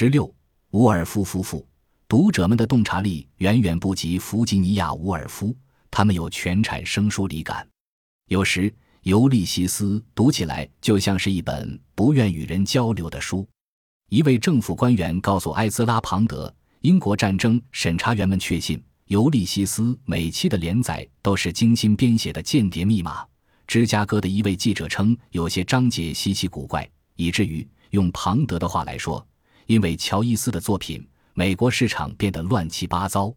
十六，伍尔夫夫妇。读者们的洞察力远远不及弗吉尼亚·伍尔夫，他们有全产生疏离感。有时，《尤利西斯》读起来就像是一本不愿与人交流的书。一位政府官员告诉埃兹拉·庞德，英国战争审查员们确信，《尤利西斯》每期的连载都是精心编写的间谍密码。芝加哥的一位记者称，有些章节稀奇古怪，以至于用庞德的话来说，因为乔伊斯的作品。美国市场变得乱七八糟，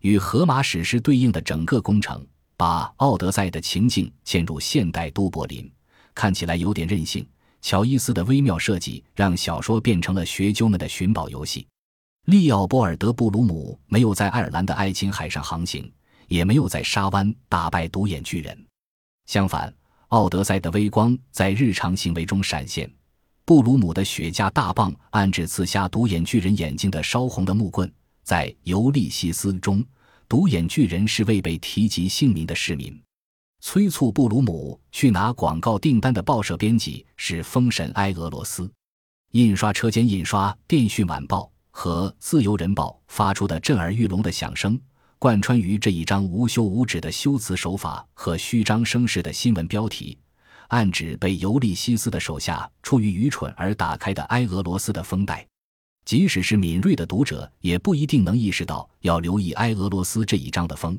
与荷马史诗对应的整个工程，把《奥德赛》的情境嵌入现代都柏林，看起来有点任性。乔伊斯的微妙设计让小说变成了学究们的寻宝游戏。利奥波尔德·布鲁姆没有在爱尔兰的爱琴海上航行，也没有在沙湾打败独眼巨人。相反，《奥德赛》的微光在日常行为中闪现。布鲁姆的雪茄大棒暗指刺瞎独眼巨人眼睛的烧红的木棍，在《尤利西斯》中，独眼巨人是未被提及姓名的市民。催促布鲁姆去拿广告订单的报社编辑是封神埃俄罗斯。印刷车间印刷《电讯晚报》和《自由人报》发出的震耳欲聋的响声，贯穿于这一张无休无止的修辞手法和虚张声势的新闻标题。暗指被尤利西斯的手下出于愚蠢而打开的埃俄罗斯的封袋，即使是敏锐的读者也不一定能意识到要留意埃俄罗斯这一章的封，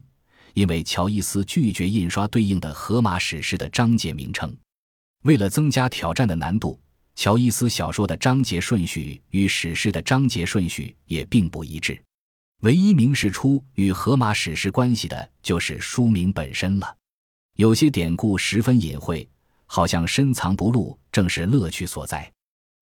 因为乔伊斯拒绝印刷对应的荷马史诗的章节名称。为了增加挑战的难度，乔伊斯小说的章节顺序与史诗的章节顺序也并不一致。唯一明示出与荷马史诗关系的就是书名本身了。有些典故十分隐晦。好像深藏不露，正是乐趣所在。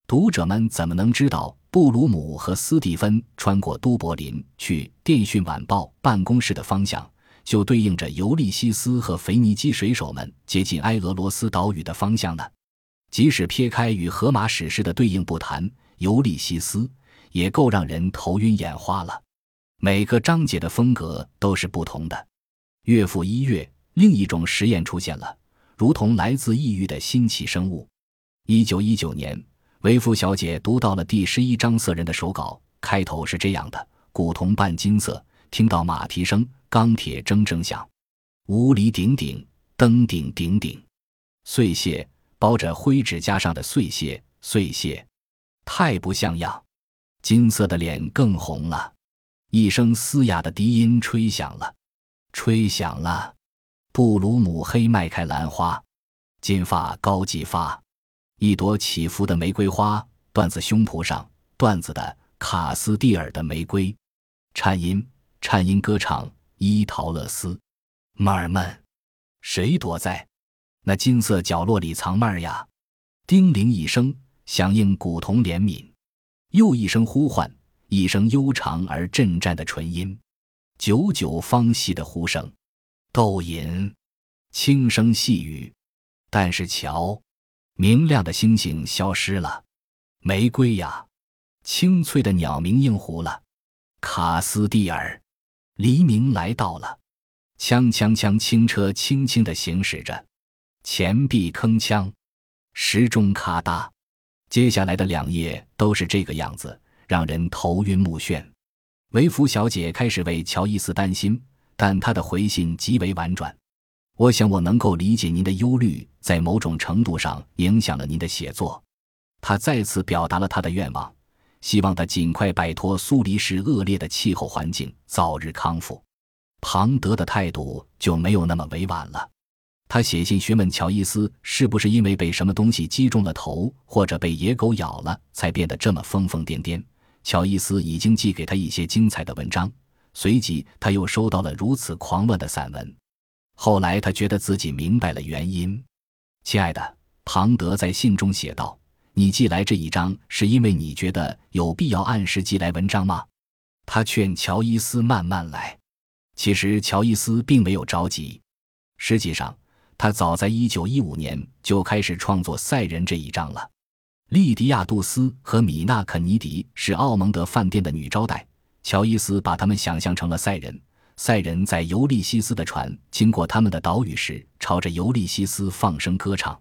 读者们怎么能知道布鲁姆和斯蒂芬穿过都柏林去《电讯晚报》办公室的方向，就对应着尤利西斯和腓尼基水手们接近埃俄罗斯岛屿的方向呢？即使撇开与荷马史诗的对应不谈，尤利西斯也够让人头晕眼花了。每个章节的风格都是不同的。月复一月，另一种实验出现了。如同来自异域的新奇生物。一九一九年，维夫小姐读到了第十一章色人的手稿，开头是这样的：古铜半金色，听到马蹄声，钢铁铮铮响，无里顶顶，登顶顶顶，碎屑包着灰指甲上的碎屑，碎屑太不像样。金色的脸更红了。一声嘶哑的笛音吹响了，吹响了。布鲁姆黑迈开兰花，金发高髻发，一朵起伏的玫瑰花，缎子胸脯上，缎子的卡斯蒂尔的玫瑰，颤音，颤音歌唱，伊陶勒斯，妹儿们，谁躲在那金色角落里藏妹儿呀？叮铃一声，响应古铜怜悯，又一声呼唤，一声悠长而震颤的纯音，久久方息的呼声。斗吟，轻声细语，但是瞧，明亮的星星消失了，玫瑰呀，清脆的鸟鸣应湖了，卡斯蒂尔，黎明来到了，锵锵锵，轻车轻轻地行驶着，前臂铿锵，时钟咔嗒，接下来的两页都是这个样子，让人头晕目眩。维弗小姐开始为乔伊斯担心。但他的回信极为婉转，我想我能够理解您的忧虑，在某种程度上影响了您的写作。他再次表达了他的愿望，希望他尽快摆脱苏黎世恶劣的气候环境，早日康复。庞德的态度就没有那么委婉了，他写信询问乔伊斯是不是因为被什么东西击中了头，或者被野狗咬了，才变得这么疯疯癫癫。乔伊斯已经寄给他一些精彩的文章。随即，他又收到了如此狂乱的散文。后来，他觉得自己明白了原因。亲爱的庞德在信中写道：“你寄来这一章，是因为你觉得有必要按时寄来文章吗？”他劝乔伊斯慢慢来。其实，乔伊斯并没有着急。实际上，他早在1915年就开始创作赛人这一章了。利迪亚·杜斯和米娜·肯尼迪是奥蒙德饭店的女招待。乔伊斯把他们想象成了赛人，赛人在尤利西斯的船经过他们的岛屿时，朝着尤利西斯放声歌唱。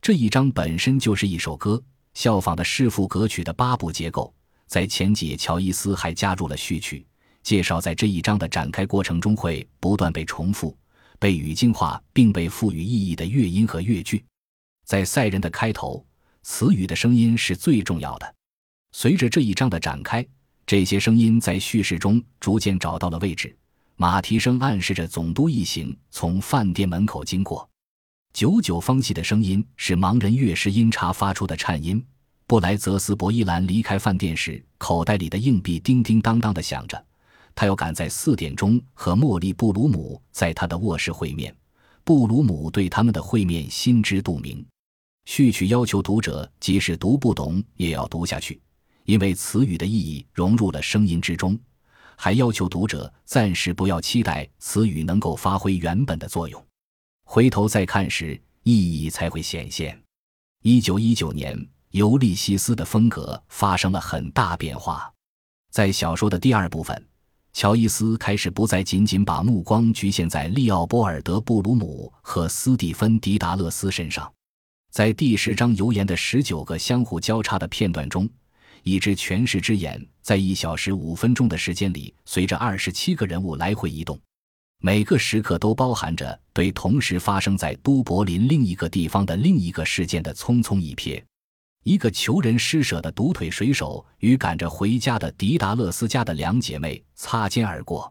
这一章本身就是一首歌，效仿的是副歌曲的八部结构。在前几页，乔伊斯还加入了序曲，介绍在这一章的展开过程中会不断被重复、被语境化，并被赋予意义的乐音和乐句。在赛人的开头，词语的声音是最重要的。随着这一章的展开，这些声音在叙事中逐渐找到了位置。马蹄声暗示着总督一行从饭店门口经过。九九方系的声音是盲人乐师音查发出的颤音。布莱泽斯·博伊兰离开饭店时，口袋里的硬币叮叮当当的响着。他要赶在四点钟和茉莉·布鲁姆在他的卧室会面。布鲁姆对他们的会面心知肚明。序曲要求读者即使读不懂也要读下去，因为词语的意义融入了声音之中。还要求读者暂时不要期待词语能够发挥原本的作用，回头再看时意义才会显现。一九一九年。尤利西斯的风格发生了很大变化，在小说的第二部分，乔伊斯开始不再仅仅把目光局限在利奥波尔德·布鲁姆和斯蒂芬·迪达勒斯身上。在第十章油盐的十九个相互交叉的片段中，一只诠释之眼在一小时五分钟的时间里，随着二十七个人物来回移动，每个时刻都包含着对同时发生在都柏林另一个地方的另一个事件的匆匆一瞥。一个求人施舍的独腿水手与赶着回家的迪达勒斯家的两姐妹擦肩而过。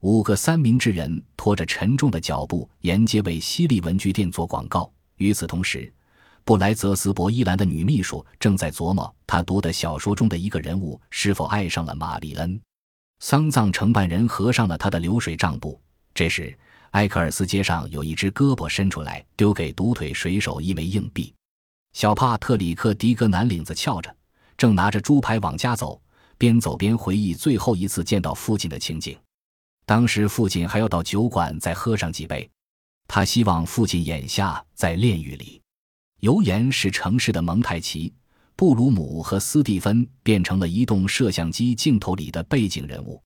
五个三明治人拖着沉重的脚步沿街为西利文具店做广告。与此同时，布莱泽斯伯伊兰的女秘书正在琢磨她读的小说中的一个人物是否爱上了玛丽恩。丧葬承办人合上了他的流水账簿。这时，埃克尔斯街上有一只胳膊伸出来，丢给独腿水手一枚硬币。小帕特里克·迪格南领子翘着，正拿着猪排往家走，边走边回忆最后一次见到父亲的情景。当时父亲还要到酒馆再喝上几杯，他希望父亲眼下在炼狱里。油盐是城市的蒙太奇，布鲁姆和斯蒂芬变成了移动摄像机镜头里的背景人物。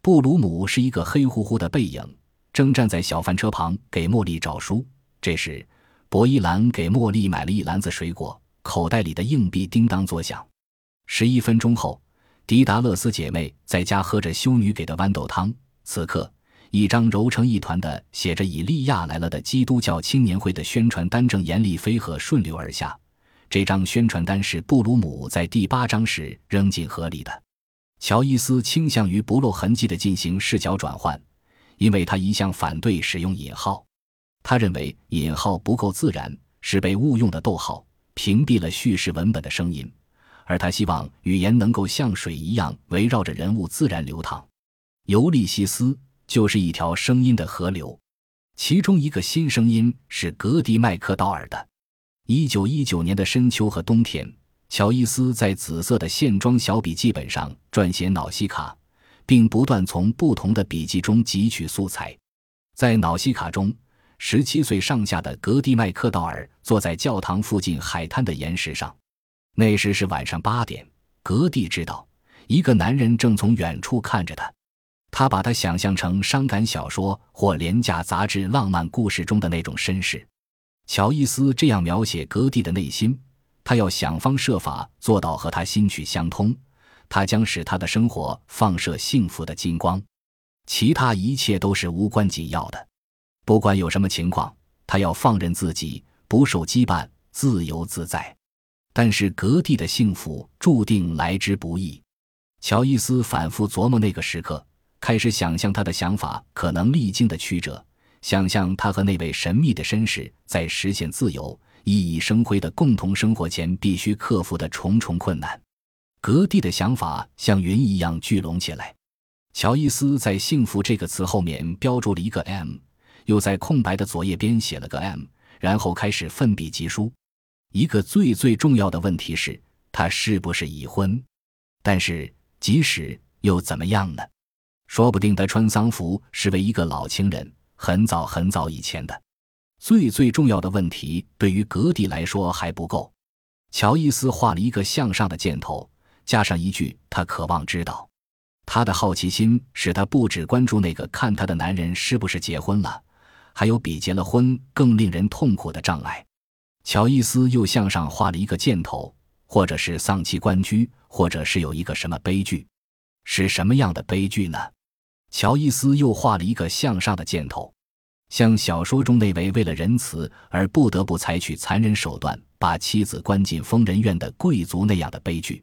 布鲁姆是一个黑乎乎的背影，正站在小饭车旁给茉莉找书。这时。博伊兰给茉莉买了一篮子水果，口袋里的硬币叮当作响。十一分钟后，迪达勒斯姐妹在家喝着修女给的豌豆汤。此刻，一张揉成一团的写着“以利亚来了”的基督教青年会的宣传单正严厉飞鹤顺流而下。这张宣传单是布鲁姆在第八章时扔进河里的。乔伊斯倾向于不露痕迹地进行视角转换，因为他一向反对使用引号。他认为引号不够自然，是被误用的逗号屏蔽了叙事文本的声音，而他希望语言能够像水一样围绕着人物自然流淌。尤利西斯就是一条声音的河流，其中一个新声音是格迪麦克道尔的。一九一九年的深秋和冬天，乔伊斯在紫色的线装小笔记本上撰写脑西卡，并不断从不同的笔记中汲取素材，在脑西卡中。十七岁上下的格蒂麦克道尔坐在教堂附近海滩的岩石上，那时是晚上八点。格蒂知道，一个男人正从远处看着他。他把他想象成伤感小说或廉价杂志浪漫故事中的那种绅士。乔伊斯这样描写格蒂的内心：他要想方设法做到和他心曲相通，他将使他的生活放射幸福的金光，其他一切都是无关紧要的。不管有什么情况，他要放任自己，不受羁绊，自由自在。但是格蒂的幸福注定来之不易。乔伊斯反复琢磨那个时刻，开始想象他的想法可能历经的曲折，想象他和那位神秘的绅士在实现自由、熠熠生辉的共同生活前必须克服的重重困难。格蒂的想法像云一样聚拢起来。乔伊斯在“幸福”这个词后面标注了一个 M。又在空白的左页边写了个 M，然后开始奋笔疾书。一个最最重要的问题是，他是不是已婚？但是，即使又怎么样呢？说不定他穿丧服是为一个老情人，很早很早以前的。最最重要的问题对于格蒂来说还不够。乔伊斯画了一个向上的箭头，加上一句：“他渴望知道。”他的好奇心使他不只关注那个看他的男人是不是结婚了。还有比结了婚更令人痛苦的障碍。乔伊斯又向上画了一个箭头，或者是丧妻关居，或者是有一个什么悲剧？是什么样的悲剧呢？乔伊斯又画了一个向上的箭头，像小说中那位为了仁慈而不得不采取残忍手段把妻子关进疯人院的贵族那样的悲剧。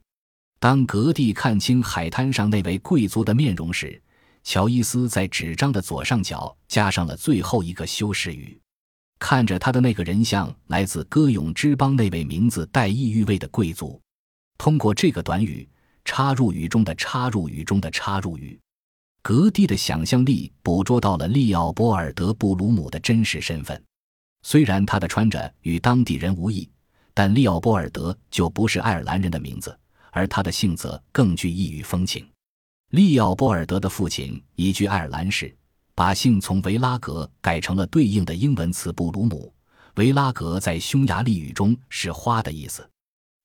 当格蒂看清海滩上那位贵族的面容时，乔伊斯在纸张的左上角加上了最后一个修饰语。看着他的那个人像，来自歌咏之邦那位名字带异域味的贵族。通过这个短语，插入语中的插入语中的插入语，格蒂的想象力捕捉到了利奥波尔德·布鲁姆的真实身份。虽然他的穿着与当地人无异，但利奥波尔德就不是爱尔兰人的名字，而他的性则更具异域风情。利奥波尔德的父亲移居爱尔兰时。把姓从维拉格改成了对应的英文词布鲁姆。维拉格在匈牙利语中是花的意思。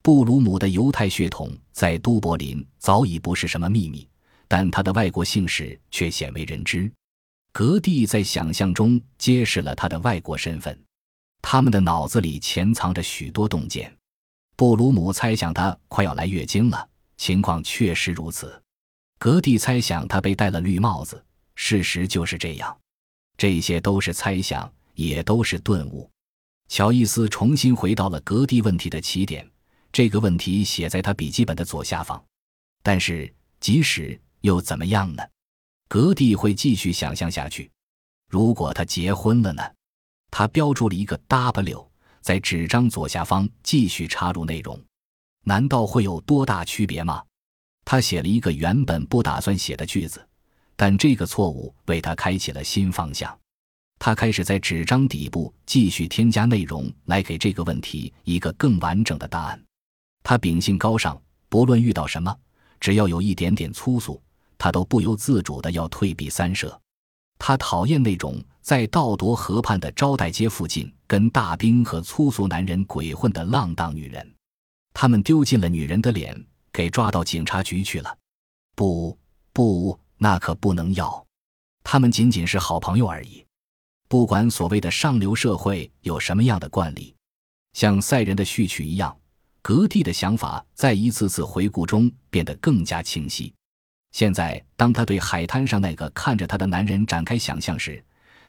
布鲁姆的犹太血统在都柏林早已不是什么秘密，但他的外国姓氏却鲜为人知。格蒂在想象中揭示了他的外国身份。他们的脑子里潜藏着许多洞见。布鲁姆猜想他快要来月经了，情况确实如此。格蒂猜想他被戴了绿帽子。事实就是这样，这些都是猜想，也都是顿悟。乔伊斯重新回到了格蒂问题的起点，这个问题写在他笔记本的左下方。但是，即使又怎么样呢？格蒂会继续想象下去。如果他结婚了呢？他标注了一个 W，在纸张左下方继续插入内容。难道会有多大区别吗？他写了一个原本不打算写的句子。但这个错误为他开启了新方向，他开始在纸张底部继续添加内容，来给这个问题一个更完整的答案。他秉性高尚，不论遇到什么，只要有一点点粗俗，他都不由自主的要退避三舍。他讨厌那种在道铎河畔的招待街附近跟大兵和粗俗男人鬼混的浪荡女人，他们丢尽了女人的脸，给抓到警察局去了。不，不。那可不能要，他们仅仅是好朋友而已。不管所谓的上流社会有什么样的惯例，像赛人的序曲一样，格蒂的想法在一次次回顾中变得更加清晰。现在，当他对海滩上那个看着他的男人展开想象时，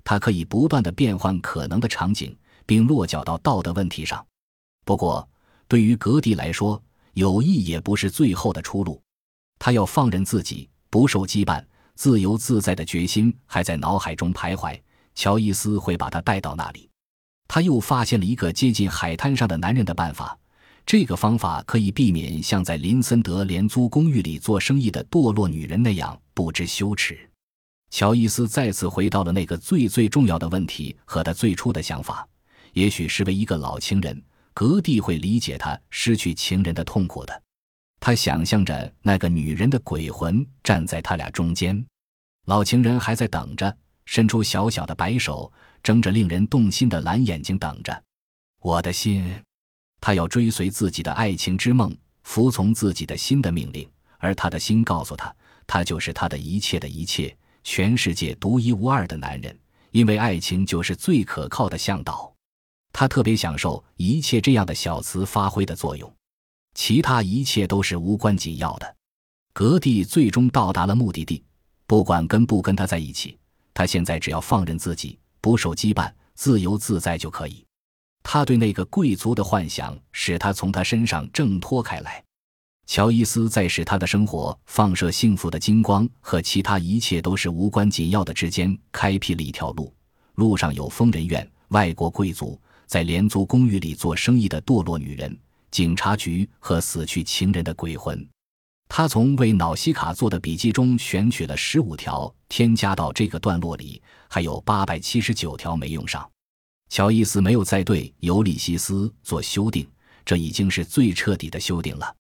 他可以不断的变换可能的场景，并落脚到道德问题上。不过，对于格蒂来说，友谊也不是最后的出路。他要放任自己。不受羁绊、自由自在的决心还在脑海中徘徊。乔伊斯会把他带到那里。他又发现了一个接近海滩上的男人的办法。这个方法可以避免像在林森德廉租公寓里做生意的堕落女人那样不知羞耻。乔伊斯再次回到了那个最最重要的问题和他最初的想法。也许是为一个老情人，格蒂会理解他失去情人的痛苦的。他想象着那个女人的鬼魂站在他俩中间，老情人还在等着，伸出小小的白手，睁着令人动心的蓝眼睛等着。我的心，他要追随自己的爱情之梦，服从自己的心的命令，而他的心告诉他，他就是他的一切的一切，全世界独一无二的男人，因为爱情就是最可靠的向导。他特别享受一切这样的小词发挥的作用。其他一切都是无关紧要的。格蒂最终到达了目的地，不管跟不跟他在一起，他现在只要放任自己，不受羁绊，自由自在就可以。他对那个贵族的幻想使他从他身上挣脱开来。乔伊斯在使他的生活放射幸福的金光和其他一切都是无关紧要的之间开辟了一条路。路上有疯人院、外国贵族在廉租公寓里做生意的堕落女人。警察局和死去情人的鬼魂，他从为瑙西卡做的笔记中选取了十五条，添加到这个段落里，还有八百七十九条没用上。乔伊斯没有再对《尤里西斯》做修订，这已经是最彻底的修订了。